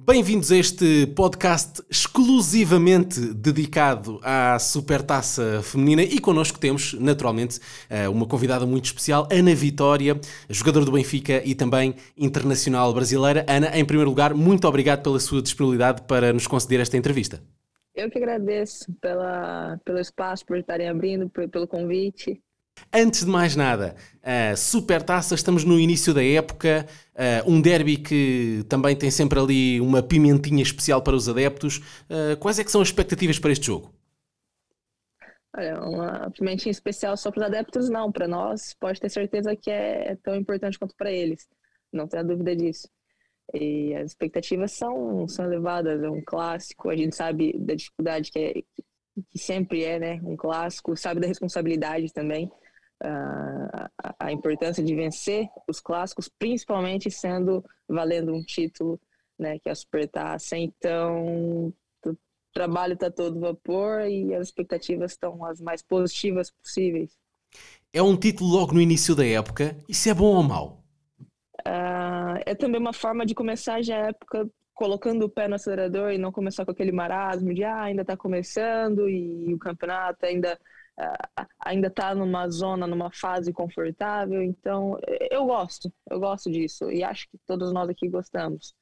Bem-vindos a este podcast exclusivamente dedicado à Supertaça Feminina e connosco temos, naturalmente, eh, uma convidada muito especial, Ana Vitória, jogadora do Benfica e também internacional brasileira. Ana, em primeiro lugar, muito obrigado pela sua disponibilidade para nos conceder esta entrevista. Eu que agradeço pela, pelo espaço, por estarem abrindo, pelo convite. Antes de mais nada, uh, Supertaça, estamos no início da época, uh, um derby que também tem sempre ali uma pimentinha especial para os adeptos. Uh, quais é que são as expectativas para este jogo? Olha, uma pimentinha especial só para os adeptos não, para nós pode ter certeza que é tão importante quanto para eles, não tenha dúvida disso. E as expectativas são, são elevadas, é um clássico, a gente sabe da dificuldade que, é, que sempre é, né? Um clássico, sabe da responsabilidade também a, a importância de vencer os clássicos, principalmente sendo valendo um título, né, que é a Supertaça. Então, o trabalho está todo vapor e as expectativas estão as mais positivas possíveis. É um título logo no início da época. Isso é bom ou mau? Uh, é também uma forma de começar já a época colocando o pé no acelerador e não começar com aquele marasmo de ah, ainda está começando e o campeonato ainda ainda está numa zona, numa fase confortável. Então, eu gosto, eu gosto disso e acho que todos nós aqui gostamos.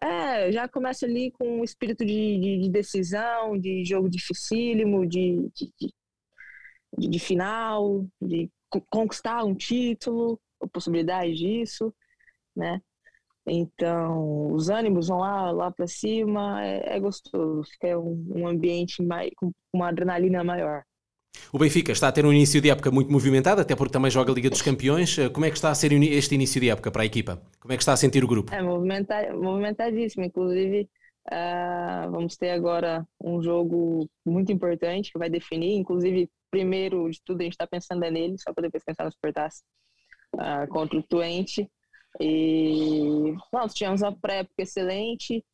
É, já começa ali com um espírito de, de, de decisão, de jogo dificílimo, de, de, de, final, de conquistar um título, a possibilidade disso, né? Então, os ânimos vão lá, lá para cima, é, é, gostoso, fica um, um ambiente mais, com uma adrenalina maior. O Benfica está a ter um início de época muito movimentado, até porque também joga a Liga dos Campeões. Eh, como é que está a ser este início de época para a equipa? Como é que está a sentir o grupo? É movimentadíssimo, inclusive uh, vamos ter agora um jogo muito importante que vai definir, inclusive primeiro de tudo a gente está pensando é nele, só para depois pensar no Supertaça, uh, contra o Twente. E nós tivemos a pré-época excelente,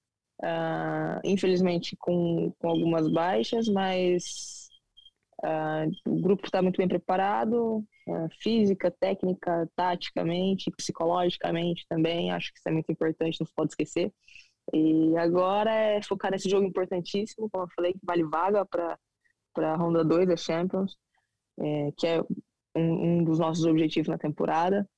uh, infelizmente com, com algumas baixas, mas Uh, o grupo está muito bem preparado, uh, física, técnica, taticamente, psicologicamente também. Acho que isso é muito importante, não se pode esquecer. E agora é focar nesse jogo importantíssimo, como eu falei, que vale vaga para a Ronda 2 da Champions, é, que é um, um, dos nossos objetivos na temporada.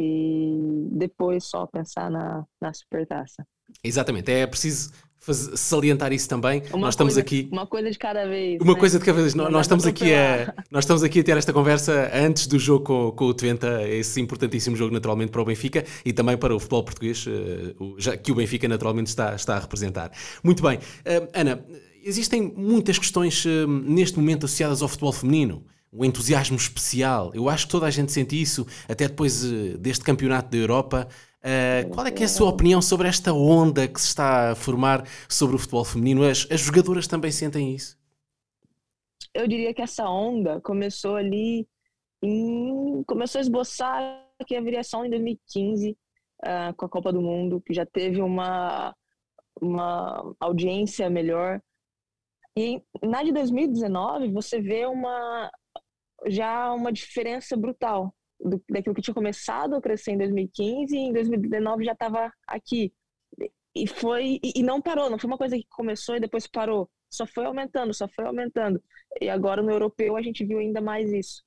E depois só pensar na, na Supertaça. Exatamente, é preciso salientar isso também. Uma nós estamos coisa, aqui uma coisa de cada vez. Uma né? coisa de cada vez. Não, nós estamos aqui a nós estamos aqui a ter esta conversa antes do jogo com, com o Twente, esse importantíssimo jogo naturalmente para o Benfica e também para o futebol português, uh, já que o Benfica naturalmente está está a representar. Muito bem, uh, Ana, existem muitas questões uh, neste momento associadas ao futebol feminino um entusiasmo especial. Eu acho que toda a gente sente isso, até depois deste campeonato da Europa. Uh, qual é que é a sua opinião sobre esta onda que se está a formar sobre o futebol feminino? As, as jogadoras também sentem isso? Eu diria que essa onda começou ali, em, começou a esboçar que haveria só em 2015 uh, com a Copa do Mundo, que já teve uma, uma audiência melhor. E na de 2019 você vê uma já uma diferença brutal do, daquilo que tinha começado a crescer em 2015 e em 2019 já estava aqui. E foi e, e não parou, não foi uma coisa que começou e depois parou. Só foi aumentando, só foi aumentando. E agora no europeu a gente viu ainda mais isso,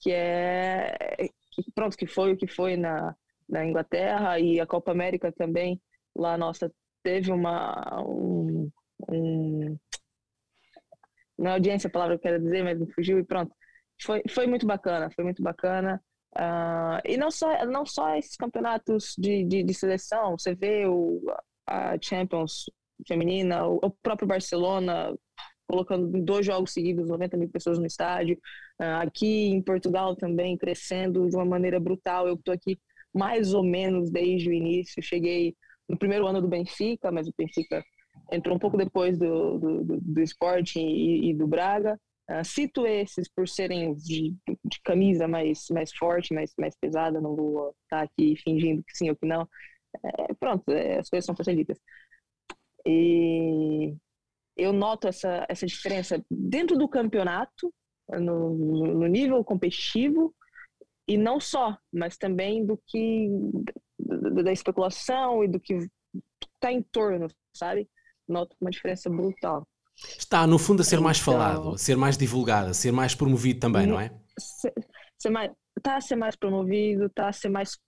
que é que, pronto, que foi o que foi na, na Inglaterra e a Copa América também. Lá nossa teve uma um, um não é audiência a palavra que eu quero dizer, mas me fugiu e pronto. Foi, foi muito bacana, foi muito bacana. Uh, e não só, não só esses campeonatos de, de, de, seleção, você vê o, a Champions feminina, o, o, próprio Barcelona colocando dois jogos seguidos, 90 mil pessoas no estádio. Uh, aqui em Portugal também crescendo de uma maneira brutal. Eu estou aqui mais ou menos desde o início. Cheguei no primeiro ano do Benfica, mas o Benfica entrou um pouco depois do, do, do, do Sporting e, e do Braga. Uh, cito esses por serem de, de, camisa mais, mais forte, mais, mais pesada, não vou estar aqui fingindo que sim ou que não. É, pronto, é, as coisas são facilitas. E eu noto essa, essa diferença dentro do campeonato, no, no nível competitivo, e não só, mas também do que da especulação e do que está em torno, sabe? Noto uma diferença brutal. Está, no fundo, a ser mais então, falado, a ser mais divulgado, a ser mais promovido também, não é? Ser, ser mais, tá a ser mais promovido, está a ser mais,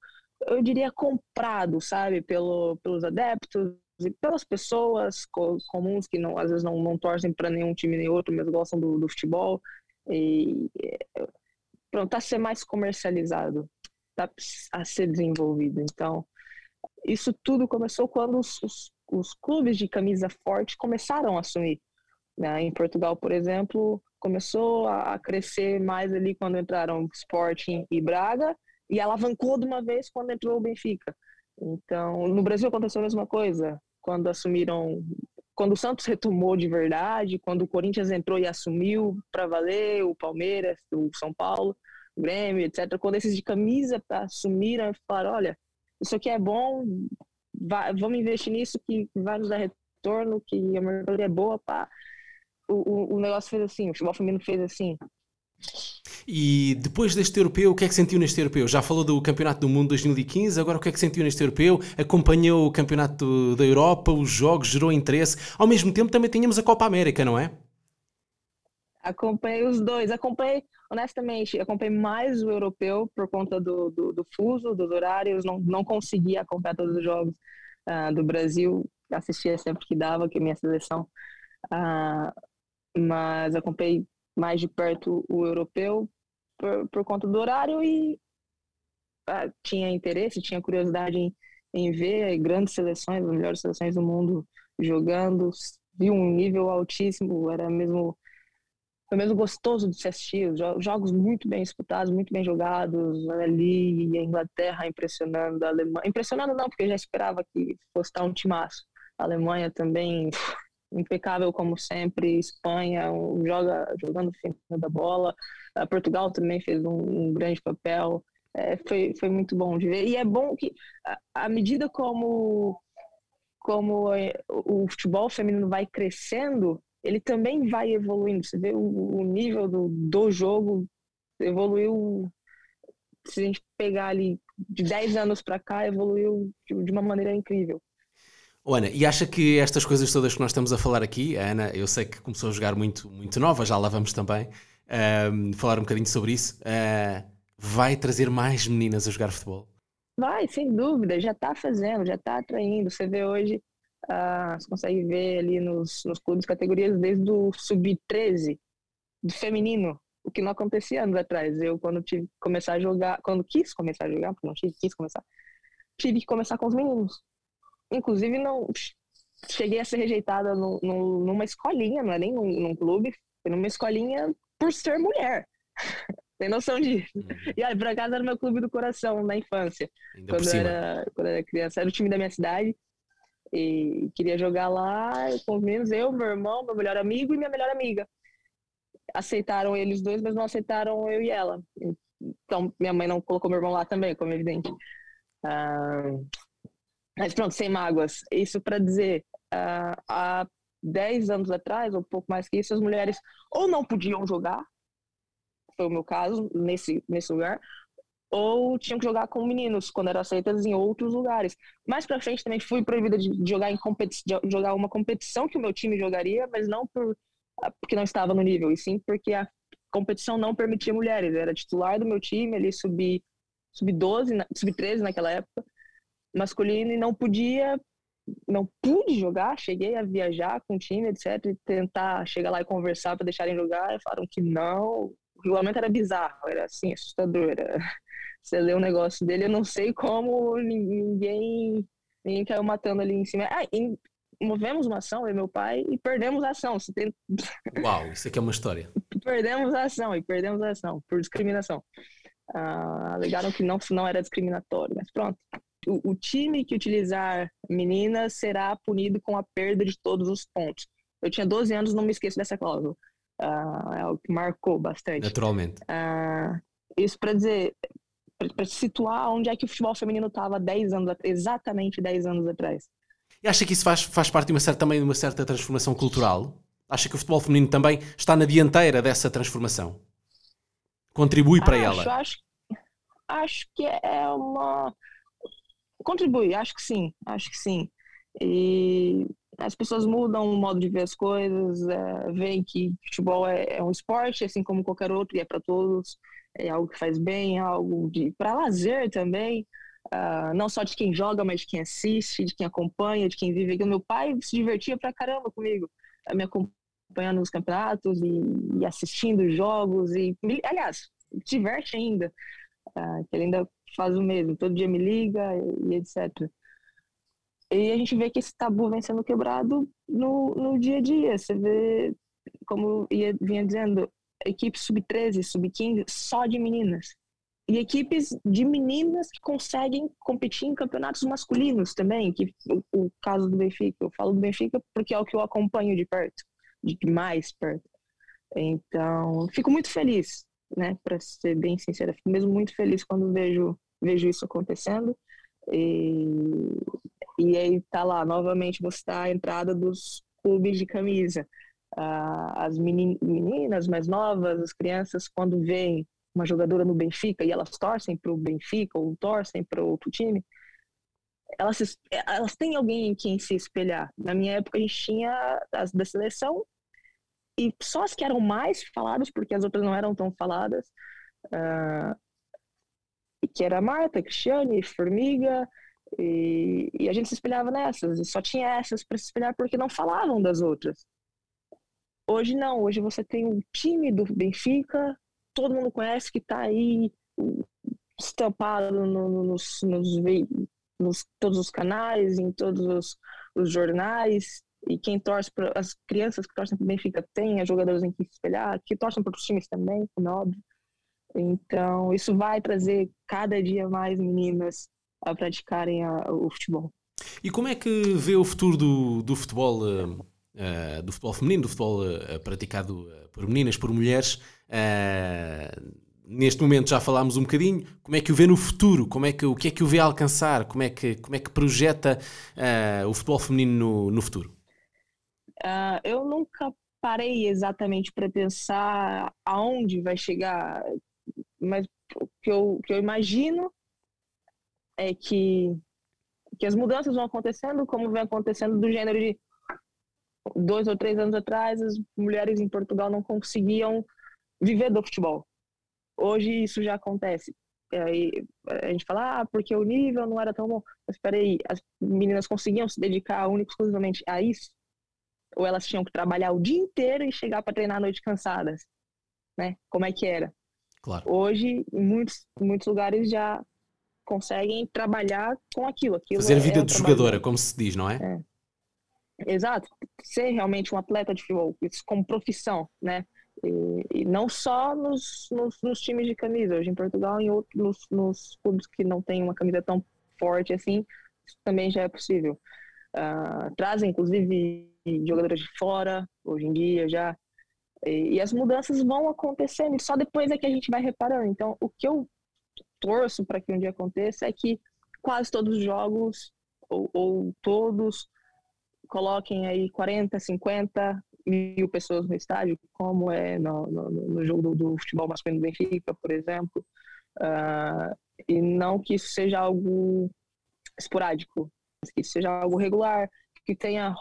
eu diria, comprado, sabe? Pelo, pelos adeptos e pelas pessoas comuns que não, às vezes não, não torcem para nenhum time nem outro, mas gostam do, do futebol. E pronto, está a ser mais comercializado, está a ser desenvolvido. Então, isso tudo começou quando os, os, os clubes de camisa forte começaram a assumir. Né? Em Portugal, por exemplo, começou a crescer mais ali quando entraram Sporting e Braga e alavancou de uma vez quando entrou o Benfica. Então, no Brasil aconteceu a mesma coisa, quando assumiram, quando o Santos retomou de verdade, quando o Corinthians entrou e assumiu para valer, o Palmeiras, o São Paulo, o Grêmio, etc. Quando esses de camisa assumiram e falaram, olha, isso aqui é bom, vai, vamos investir nisso que vai nos dar retorno, que a mercadoria é boa, pá. O, o, o negócio fez assim, o futebol feminino fez assim. E depois deste europeu, o que é que sentiu neste europeu? Já falou do Campeonato do Mundo 2015, agora o que é que sentiu neste europeu? Acompanhou o Campeonato da Europa, os jogos, gerou interesse. Ao mesmo tempo também tínhamos a Copa América, não é? Acompanhei os dois. Acompanhei, honestamente, acompanhei mais o europeu por conta do, do, do fuso, dos horários. Não, não consegui acompanhar todos os jogos uh, do Brasil. Assistia sempre que dava, que é minha seleção. Uh, mas acompanhei mais de perto o europeu por, por conta do horário e uh, tinha interesse, tinha curiosidade em, em ver grandes seleções, as melhores seleções do mundo jogando. Vi um nível altíssimo, era mesmo foi mesmo gostoso de se assistir. Jogos muito bem disputados, muito bem jogados. Ali, a Inglaterra impressionando, a Alemanha. Impressionando não, porque eu já esperava que fosse estar um timaço. A Alemanha também impecável como sempre. Espanha joga jogando fino da bola. A Portugal também fez um, um grande papel. É, foi, foi muito bom de ver. E é bom que, à medida como, como é, o futebol feminino vai crescendo, ele também vai evoluindo. Você vê o, o nível do, do jogo evoluiu. Se a gente pegar ali de 10 anos para cá, evoluiu de uma maneira incrível. Oh, Ana, e acha que estas coisas todas que nós estamos a falar aqui, a Ana, eu sei que começou a jogar muito, muito nova, já lá vamos também uh, falar um bocadinho sobre isso, uh, vai trazer mais meninas a jogar futebol? Vai, sem dúvida, já está fazendo, já está atraindo. Você vê hoje ah, você consegue ver ali nos, nos clubes categorias desde o sub-13 do feminino, o que não acontecia anos atrás. Eu, quando tive começar a jogar, quando quis começar a jogar, porque não tive, quis começar, tive que começar com os meninos. Inclusive, não cheguei a ser rejeitada no, no, numa escolinha, não é nem num, num clube, foi numa escolinha por ser mulher. Tem noção disso. Uhum. E aí, por acaso, era meu clube do coração na infância. quando era, quando era criança. Era o time da minha cidade. E queria jogar lá com os meninos, eu, meu irmão, meu melhor amigo e minha melhor amiga. Aceitaram eles dois, mas não aceitaram eu e ela. Então, minha mãe não colocou meu irmão lá também, como é evidente. Ah, mas pronto, sem mágoas. Isso para dizer, ah, há 10 anos atrás, ou um pouco mais que isso, as mulheres ou não podiam jogar, foi o meu caso, nesse, nesse lugar, ou tinham que jogar com meninos quando eram aceitas em outros lugares. Mais para frente também fui proibida de jogar em de jogar uma competição que o meu time jogaria, mas não por ah, porque não estava no nível, e sim porque a competição não permitia mulheres. Eu era titular do meu time, ali subi sub 12, sub 13 naquela época, masculino e não podia não pude jogar, cheguei a viajar com o time, etc, e tentar chegar lá e conversar para deixarem jogar, e falaram que não, o regulamento era bizarro, era assim, assustador, era você lê o um negócio dele, eu não sei como ninguém, ninguém caiu matando ali em cima. Ah, e movemos uma ação, eu e meu pai, e perdemos a ação. Você tem... Uau, isso aqui é uma história. perdemos a ação, e perdemos a ação por discriminação. Ah, alegaram que não, não era discriminatório, mas pronto. O, o, time que utilizar meninas será punido com a perda de todos os pontos. Eu tinha 12 anos, não me esqueço dessa cláusula. Ah, é o que marcou bastante. Naturalmente. Ah, isso para dizer, para situar onde é que o futebol feminino estava 10 anos, exatamente 10 anos atrás. E acha que isso faz, faz parte de uma certa, também de uma certa transformação cultural? Acha que o futebol feminino também está na dianteira dessa transformação? Contribui para acho, ela? Acho, acho que é uma. Contribui, acho que sim, acho que sim. E as pessoas mudam o modo de ver as coisas, é, veem que futebol é, é, um esporte, assim como qualquer outro, e é para todos, é algo que faz bem, é algo para lazer também, uh, não só de quem joga, mas de quem assiste, de quem acompanha, de quem vive. O meu pai se divertia pra caramba comigo, me acompanhando nos campeonatos e, e assistindo jogos, e aliás, diverte ainda, uh, que ele ainda faz o mesmo, todo dia me liga e, etc. E a gente vê que esse tabu vem sendo quebrado no, no dia a dia. Você vê, como ia, vinha dizendo, equipe sub-13, sub-15, só de meninas. E equipes de meninas que conseguem competir em campeonatos masculinos também, que o, o caso do Benfica. Eu falo do Benfica porque é o que eu acompanho de perto, de mais perto. Então, fico muito feliz, né, para ser bem sincera, fico mesmo muito feliz quando vejo vejo isso acontecendo. E e aí tá lá, novamente, você tá a entrada dos clubes de camisa. Uh, as meninas mais novas, as crianças, quando veem uma jogadora no Benfica e elas torcem para o Benfica ou torcem para outro time, elas, elas têm alguém em quem se espelhar. Na minha época, a gente tinha as da seleção e só as que eram mais faladas, porque as outras não eram tão faladas, uh, que era Marta, Cristiane, Formiga, e, e, a gente se espelhava nessas, e só tinha essas para se espelhar porque não falavam das outras. Hoje não, hoje você tem um time do Benfica, todo mundo conhece que está aí estampado no, nos, nos, nos, todos os canais, em todos os, os jornais, e quem torce para as crianças que torcem para o Benfica as jogadoras em que se espelhar, que torcem para os times também, como é óbvio. Então, isso vai trazer cada dia mais meninas a praticarem a, o futebol. E como é que vê o futuro do, do futebol, uh, uh, do futebol feminino, do futebol uh, praticado por meninas, por mulheres? neste momento já falámos um bocadinho. Como é que o vê no futuro? Como é que, o que é que o vê alcançar? Como é que, como é que projeta o futebol feminino no, no futuro? Eu nunca parei exatamente para pensar aonde vai chegar, mas o que eu, que eu imagino é que, que as mudanças vão acontecendo como vem acontecendo do gênero de dois ou três anos atrás as mulheres em Portugal não conseguiam viver do futebol. Hoje isso já acontece. Aí a gente fala, ah, porque o nível não era tão bom. Mas peraí, as meninas conseguiam se dedicar única exclusivamente a isso? Ou elas tinham que trabalhar o dia inteiro e chegar para treinar à noite cansadas? Né? Como é que era? Claro. Hoje, em muitos, muitos lugares já conseguem trabalhar com aquilo. aquilo Fazer vida é de jogadora, como se diz, não é? é? Exato. Ser realmente um atleta de futebol, isso como profissão, né? E, e não só nos, nos, nos, times de camisa. Hoje em Portugal, em outros, nos, nos clubes que não têm uma camisa tão forte assim, isso também já é possível. Uh, trazem, inclusive, jogadores de fora, hoje em dia já. E, e, as mudanças vão acontecendo, e só depois é que a gente vai reparando. Então, o que eu torço para que um dia aconteça é que quase todos os jogos, ou, ou todos, coloquem aí 40, 50 mil pessoas no estádio, como é no, no, no jogo do, do, futebol masculino do Benfica, por exemplo. Uh, e não que isso seja algo esporádico, que isso seja algo regular, que tenha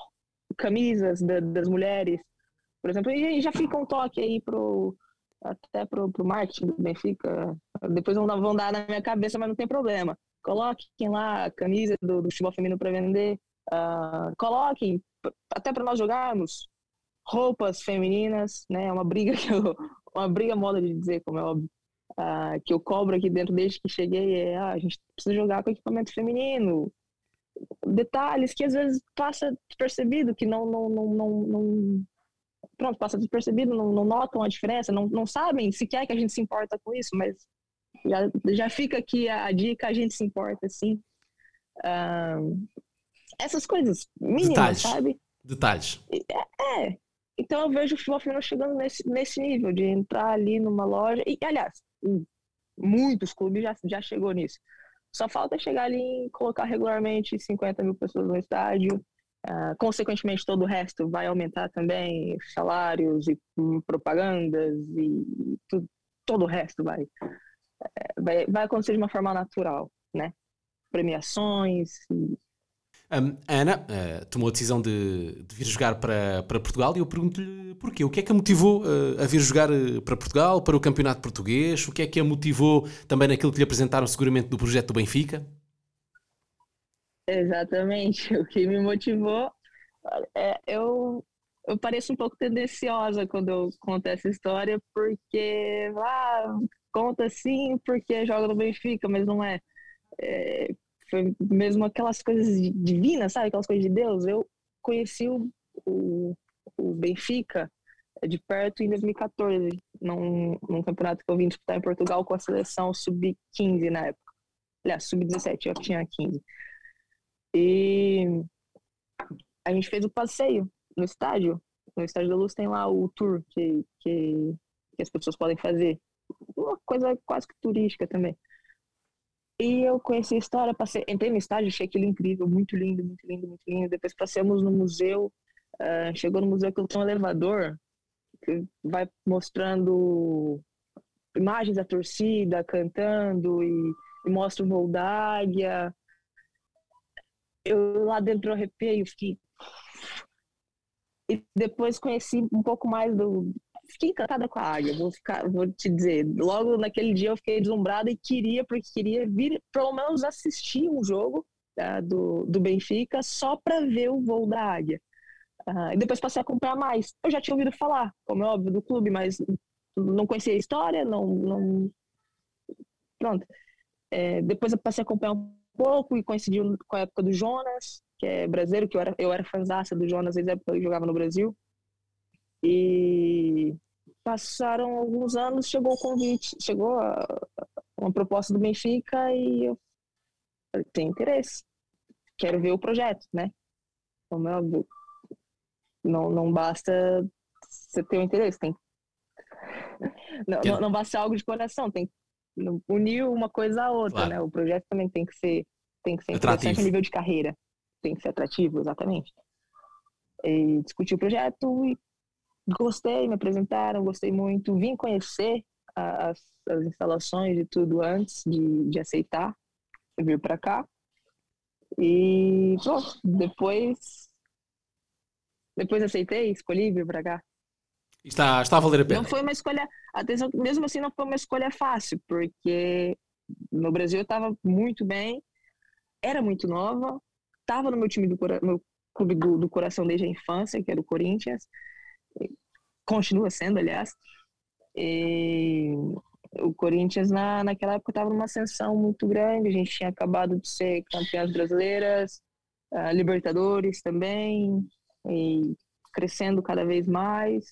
camisas da, das mulheres, por exemplo. E já fica um toque aí pro até pro, pro marketing do Benfica. Depois vão, vão dar na minha cabeça, mas não tem problema. Coloquem lá a camisa do, do futebol feminino para vender. Uh, coloquem, até para nós jogarmos, roupas femininas, né? É uma briga que eu, uma briga moda de dizer, como é óbvio, uh, que eu cobro aqui dentro desde que cheguei é, ah, a gente precisa jogar com equipamento feminino. Detalhes que às vezes passa despercebido, que não, não, não, não, não pronto, passa despercebido, não, não notam a diferença, não, não sabem sequer que a gente se importa com isso, mas já, já fica aqui a, a dica, a gente se importa, sim. Uh, essas coisas mínimas, Detalhes. sabe? Detalhes. É, é. Então eu vejo o futebol feminino chegando nesse, nesse nível, de entrar ali numa loja. E, aliás, muitos clubes já, já chegou nisso. Só falta chegar ali e colocar regularmente 50 mil pessoas no estádio. Uh, consequentemente, todo o resto vai aumentar também, salários e propagandas e todo o resto vai, é, vai, vai acontecer de uma forma natural, né? Premiações um, a Ana uh, tomou a decisão de, de, vir jogar para, para Portugal e eu pergunto-lhe porquê. O que é que a motivou uh, a vir jogar eh, para Portugal, para o Campeonato Português? O que é que a motivou também naquilo que lhe apresentaram seguramente do projeto do Benfica? Exatamente. O que me motivou é eu, eu pareço um pouco tendenciosa quando eu conto essa história, porque ah, conta sim porque joga no Benfica, mas não é. é foi mesmo aquelas coisas divinas, sabe? Aquelas coisas de Deus. Eu conheci o, o, o Benfica de perto em 2014, num, num campeonato que eu vim disputar em Portugal com a seleção sub-15 na época. Aliás, sub-17, eu tinha 15. E a gente fez o passeio no estádio. No Estádio da Luz tem lá o tour que, que, que as pessoas podem fazer. Uma coisa quase que turística também. E eu conheci a história, passei, entrei no estádio, achei aquilo incrível, muito lindo, muito lindo, muito lindo. Depois passamos no museu, uh, chegou no museu que tem um elevador que vai mostrando imagens da torcida cantando e, e mostra o voo. Eu lá dentro arrepiei, fiquei... E depois conheci um pouco mais do, fiquei encantada com a águia, vou, ficar, vou te dizer. Logo naquele dia eu fiquei deslumbrada e queria, porque queria vir, pelo menos assistir um jogo uh, do, do Benfica só para ver o voo da águia. Uh, e depois passei a acompanhar mais. Eu já tinha ouvido falar, como é óbvio, do clube, mas não conhecia a história, não. não... Pronto. É, depois eu passei a acompanhar um pouco e coincidiu com a época do Jonas, que é brasileiro, que eu era, eu era fãzaça do Jonas desde a época que ele jogava no Brasil. E passaram alguns anos, chegou o convite, chegou a, uma proposta do Benfica e eu falei, tem interesse, quero ver o projeto, né? Como é óbvio, não, não basta você ter o um interesse, tem não, não, não, basta ser algo de coração, tem que unir uma coisa à outra, claro. né? O projeto também tem que ser tem que ser interessante a nível de carreira, tem que ser atrativo, exatamente. E discutir o projeto e gostei, me apresentaram, gostei muito, vim conhecer as, as instalações e tudo antes de, de aceitar vir para cá. E pronto, depois depois aceitei, escolhi vir para cá. Está, está a valer a pena. Não foi uma escolha, atenção, mesmo assim não foi uma escolha fácil, porque no Brasil eu estava muito bem, era muito nova, estava no meu time do meu clube do, do coração desde a infância, que era o Corinthians, continua sendo, aliás. E o Corinthians na, naquela época estava numa ascensão muito grande, a gente tinha acabado de ser campeãs brasileiras, uh, Libertadores também, e crescendo cada vez mais.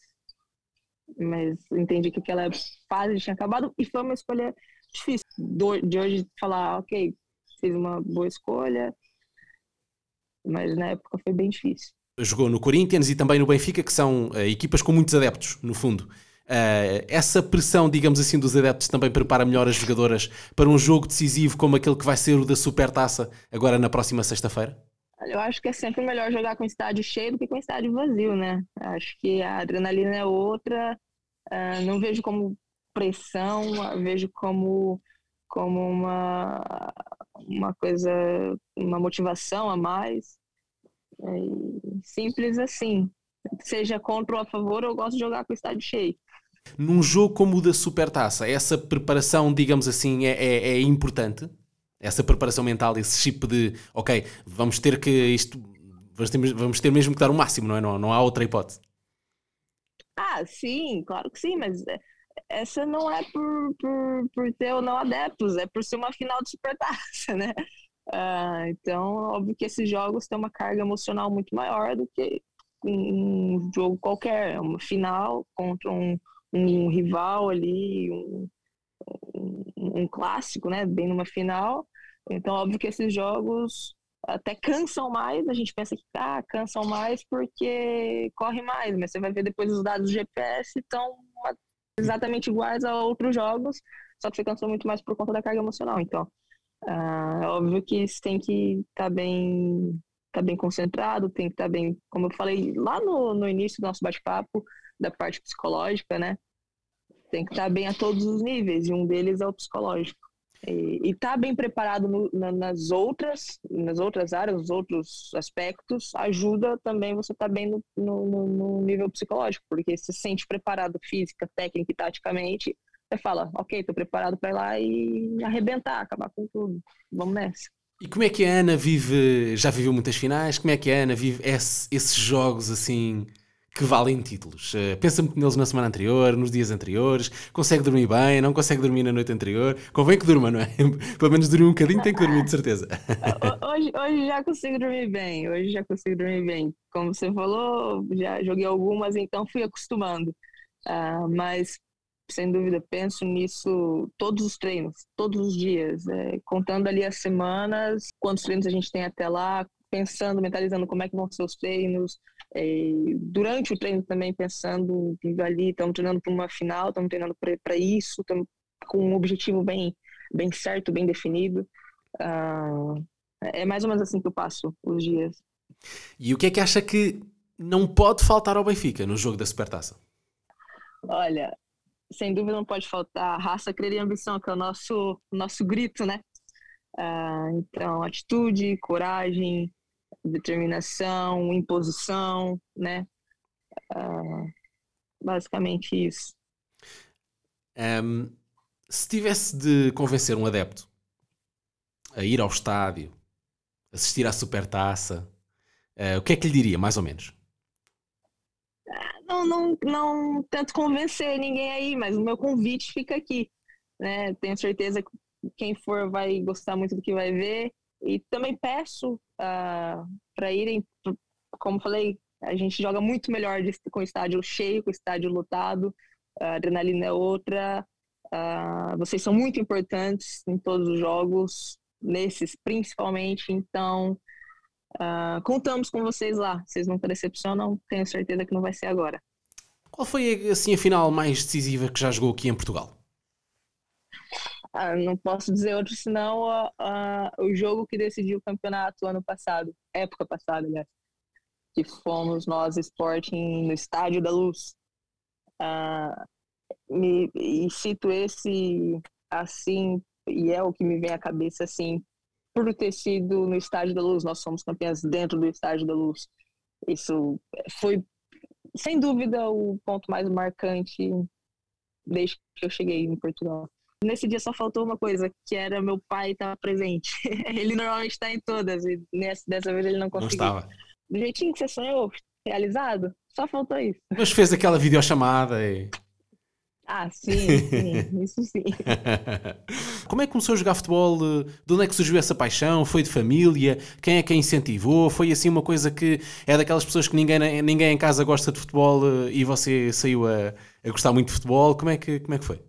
Mas entendi que aquela fase tinha acabado e foi uma escolha difícil de hoje falar, ok, fiz uma boa escolha, mas na época foi bem difícil jogou no Corinthians e também no Benfica, que são uh, equipas com muitos adeptos, no fundo. Uh, essa pressão, digamos assim, dos adeptos também prepara melhor as jogadoras para um jogo decisivo como aquele que vai ser o da Supertaça agora na próxima sexta-feira? Eu acho que é sempre melhor jogar com estádio cheio do que com estádio vazio, né? Acho que a adrenalina é outra. Uh, não vejo como pressão, vejo como como uma uma coisa, uma motivação a mais. É simples assim. Seja contra ou a favor, eu gosto de jogar com o estádio cheio. Num jogo como o da Supertaça, essa preparação, digamos assim, é, é, é importante? Essa preparação mental, esse chip de, ok, vamos ter que isto, vamos ter, vamos ter mesmo que dar o máximo, não é? Não, não há outra hipótese. Ah, sim, claro que sim, mas é, essa não é por, por, por ter ou não adeptos, é por ser uma final de supertaça, né? Uh, então, óbvio que esses jogos têm uma carga emocional muito maior do que um jogo qualquer, é uma final contra um, um rival ali, um, um, clássico, né? Bem numa final. Então, óbvio que esses jogos até cansam mais. A gente pensa que ah, cansam mais porque corre mais, mas você vai ver depois os dados do GPS estão exatamente iguais a outros jogos, só que você cansou muito mais por conta da carga emocional. Então, é óbvio que você tem que estar tá bem, tá bem concentrado, tem que estar tá bem, como eu falei lá no, no início do nosso bate-papo, da parte psicológica, né? Tem que estar tá bem a todos os níveis, e um deles é o psicológico. E estar tá bem preparado no, na, nas outras nas outras áreas, nos outros aspectos, ajuda também você estar tá bem no, no, no, nível psicológico, porque se sente preparado física, técnica e taticamente, você fala, ok, estou preparado para ir lá e arrebentar, acabar com tudo. Vamos nessa. E como é que a Ana vive, já viveu muitas finais, como é que a Ana vive esse, esses jogos assim que valem títulos. Uh, pensa muito neles na semana anterior, nos dias anteriores, consegue dormir bem, não consegue dormir na noite anterior. Convém que durma, não é? Pelo menos dormir um bocadinho, tem que dormir de certeza. hoje, hoje já consigo dormir bem, hoje já consigo dormir bem. Como você falou, já joguei algumas, então fui acostumando. Uh, mas, sem dúvida, penso nisso todos os treinos, todos os dias, é, contando ali as semanas, quantos treinos a gente tem até lá, pensando, mentalizando como é que vão ser os treinos, é, durante o treino também pensando ali, estamos treinando para uma final, estamos treinando para isso, estamos com um objetivo bem, bem certo, bem definido. Uh, é mais ou menos assim que eu passo os dias. E o que é que acha que não pode faltar ao Benfica no jogo da Supertaça? Olha, sem dúvida não pode faltar raça, crer e ambição, que é o nosso, nosso grito, né? Uh, então, atitude, coragem, determinação, imposição, né? Uh, basicamente isso. Um, se tivesse de convencer um adepto a ir ao estádio, assistir à supertaça, uh, o que é que lhe diria, mais ou menos? Não, não, não tento convencer ninguém aí, mas o meu convite fica aqui. Né? Tenho certeza que quem for vai gostar muito do que vai ver. E também peço uh, ah, para irem, como falei, a gente joga muito melhor com o estádio cheio, com o estádio lotado, a adrenalina é outra. Uh, vocês são muito importantes em todos os jogos, nesses principalmente, então uh, contamos com vocês lá. Vocês nunca decepcionam, tenho certeza que não vai ser agora. Qual foi assim, a final mais decisiva que já jogou aqui em Portugal? Ah, não posso dizer outro senão uh, uh, o jogo que decidiu o campeonato ano passado, época passada, aliás, que fomos nós, Sporting, no Estádio da Luz. Uh, me, e cito esse assim, e é o que me vem à cabeça assim, por ter sido no Estádio da Luz, nós somos campeões dentro do Estádio da Luz. Isso foi, sem dúvida, o ponto mais marcante desde que eu cheguei em Portugal. Nesse dia só faltou uma coisa, que era meu pai estar presente. ele normalmente está em todas, e nessa, dessa vez ele não conseguiu. Não estava. Do jeitinho que você sonhou, realizado, só faltou isso. Mas fez aquela videochamada e... Ah, sim, sim, isso sim. Como é que começou a jogar futebol? De onde é que surgiu essa paixão? Foi de família? Quem é que a incentivou? Foi assim uma coisa que é daquelas pessoas que ninguém, ninguém em casa gosta de futebol eh, e você saiu a, a gostar muito de futebol? Como é que, como é que foi?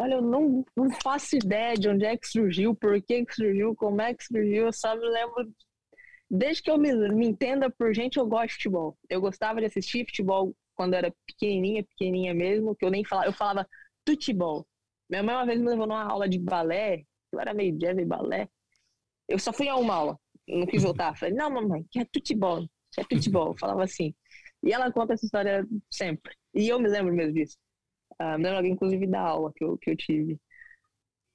Olha, eu não, não faço ideia de onde é que surgiu, por que, que surgiu, como é que surgiu. Eu só me lembro. Desde que eu me, me entenda por gente, eu gosto de futebol. Eu gostava de assistir futebol quando era pequenininha, pequenininha mesmo, que eu nem falava. Eu falava futebol. Minha mãe uma vez me levou numa aula de balé, eu era meio jazz e balé. Eu só fui a uma aula, não quis voltar. Falei, não, mamãe, que é futebol, que é futebol. Eu falava assim. E ela conta essa história sempre. E eu me lembro mesmo disso. Uh, me lembro, inclusive, da aula que eu, que eu tive.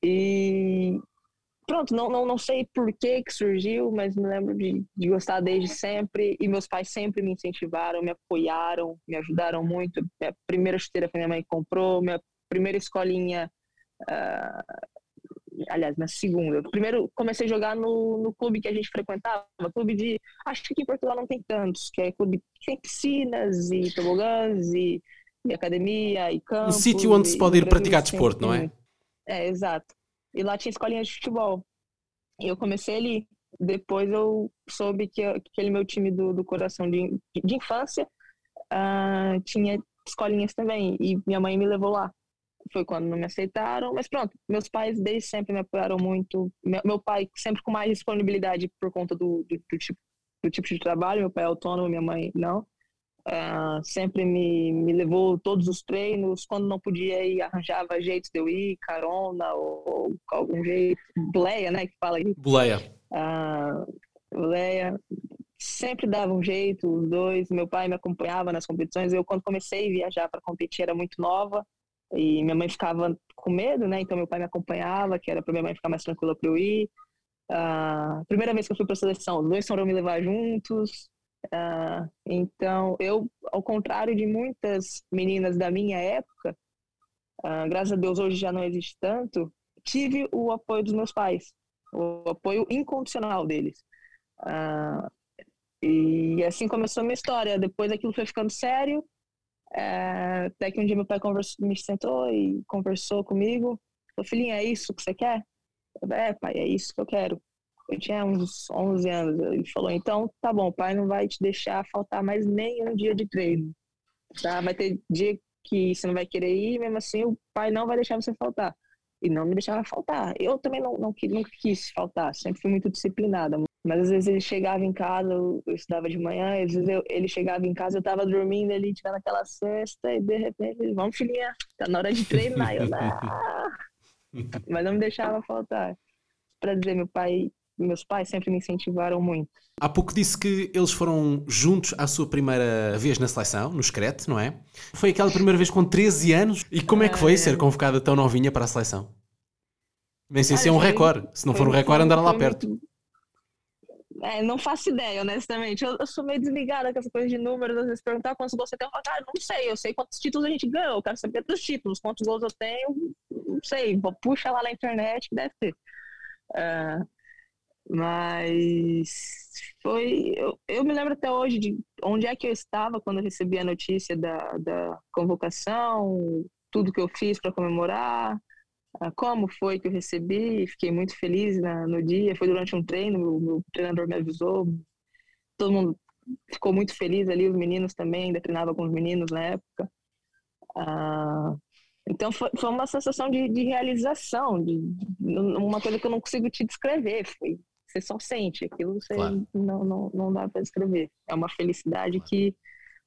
E pronto, não, não, não sei por que que surgiu, mas me lembro de, de gostar desde sempre. E meus pais sempre me incentivaram, me apoiaram, me ajudaram muito. Minha primeira chuteira foi minha mãe que comprou, minha primeira escolinha. Uh, aliás, minha segunda. Primeiro comecei a jogar no, no clube que a gente frequentava, clube de. Acho que em Portugal não tem tantos, que é clube que tem piscinas e tobogãs e e academia, e campo. Um sítio onde se pode ir praticar desporto, não é? É, exato. E lá tinha escolinha de futebol. E eu comecei ali. Depois eu soube que aquele meu time do, do coração de, de infância uh, tinha escolinhas também. E minha mãe me levou lá. Foi quando não me aceitaram. Mas pronto, meus pais desde sempre me apoiaram muito. Meu, meu pai sempre com mais disponibilidade por conta do, do, do, tipo, do tipo de trabalho. Meu pai é autônomo, minha mãe não. Uh, sempre me, me levou todos os treinos. Quando não podia ir, arranjava jeitos de eu ir, carona ou, ou algum jeito. Bleia, né? Que fala aí. Bleia. Uh, Bleia. Sempre dava um jeito, os dois. Meu pai me acompanhava nas competições. Eu, quando comecei a viajar para competir, era muito nova. E minha mãe ficava com medo, né? Então meu pai me acompanhava, que era para minha mãe ficar mais tranquila para eu ir. Uh, primeira vez que eu fui para a seleção, os dois foram me levar juntos. Uh, então, eu, ao contrário de muitas meninas da minha época, uh, graças a Deus hoje já não existe tanto, tive o apoio dos meus pais, o apoio incondicional deles. E assim começou a minha história. Depois aquilo foi ficando sério, até que um dia meu pai conversou, me sentou e conversou comigo. Falou, filhinha, é isso que você quer? Eu é, pai, é isso que eu quero eu tinha uns 11 anos. Ele falou: então tá bom, pai não vai te deixar faltar mais nenhum dia de treino. Tá? Vai ter dia que você não vai querer ir, mesmo assim o pai não vai deixar você faltar. E não me deixava faltar. Eu também não, não, nunca quis faltar, sempre fui muito disciplinada. Mas às vezes ele chegava em casa, eu, estudava de manhã, às vezes eu, ele chegava em casa, eu tava dormindo ali, tirando aquela cesta, e de repente ele, vamos filhinha, tá na hora de treinar. Eu, ah! Mas não me deixava faltar. Para dizer, meu pai meus pais sempre me incentivaram muito. Há pouco disse que eles foram juntos à sua primeira vez na seleção, no Screte, não é? Foi aquela primeira vez com 13 anos. E como é que foi ser convocada tão novinha para a seleção? Nem sei se é um recorde. Se não for um recorde, andar lá perto. É, não faço ideia, honestamente. Eu, eu, sou meio desligada com essa coisa de números. Às vezes perguntar quantos gols você tem, eu falo, cara, não sei. Eu sei quantos títulos a gente ganhou. Eu quero saber dos títulos. Quantos gols eu tenho, não sei. Puxa lá na internet, deve ter. Uh, mas foi. Eu, eu me lembro até hoje de onde é que eu estava quando eu recebi a notícia da, da convocação, tudo que eu fiz para comemorar, como foi que eu recebi. Fiquei muito feliz na, no dia. Foi durante um treino, meu, meu treinador me avisou. Todo mundo ficou muito feliz ali, os meninos também, ainda treinava com os meninos na época. Ah, então foi, foi uma sensação de, de realização, de, de, uma coisa que eu não consigo te descrever. Foi você só sente, aquilo você claro. não, não, não dá para descrever. É uma felicidade claro. que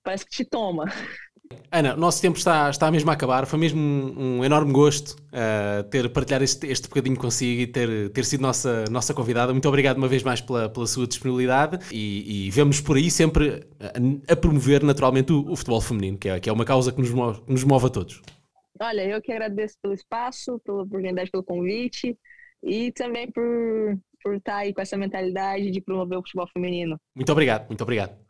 parece que te toma. Ana, o nosso tempo está, está mesmo a acabar. Foi mesmo um, um enorme gosto uh, ter partilhado este, este bocadinho consigo e ter, ter sido nossa, nossa convidada. Muito obrigado uma vez mais pela, pela sua disponibilidade e, e vemos por aí sempre a, a promover naturalmente o, o, futebol feminino, que é, que é uma causa que nos, move, nos move a todos. Olha, eu que agradeço pelo espaço, pela oportunidade, pelo convite e também por, por estar aí com essa mentalidade de promover o futebol feminino. Muito obrigado, muito obrigado.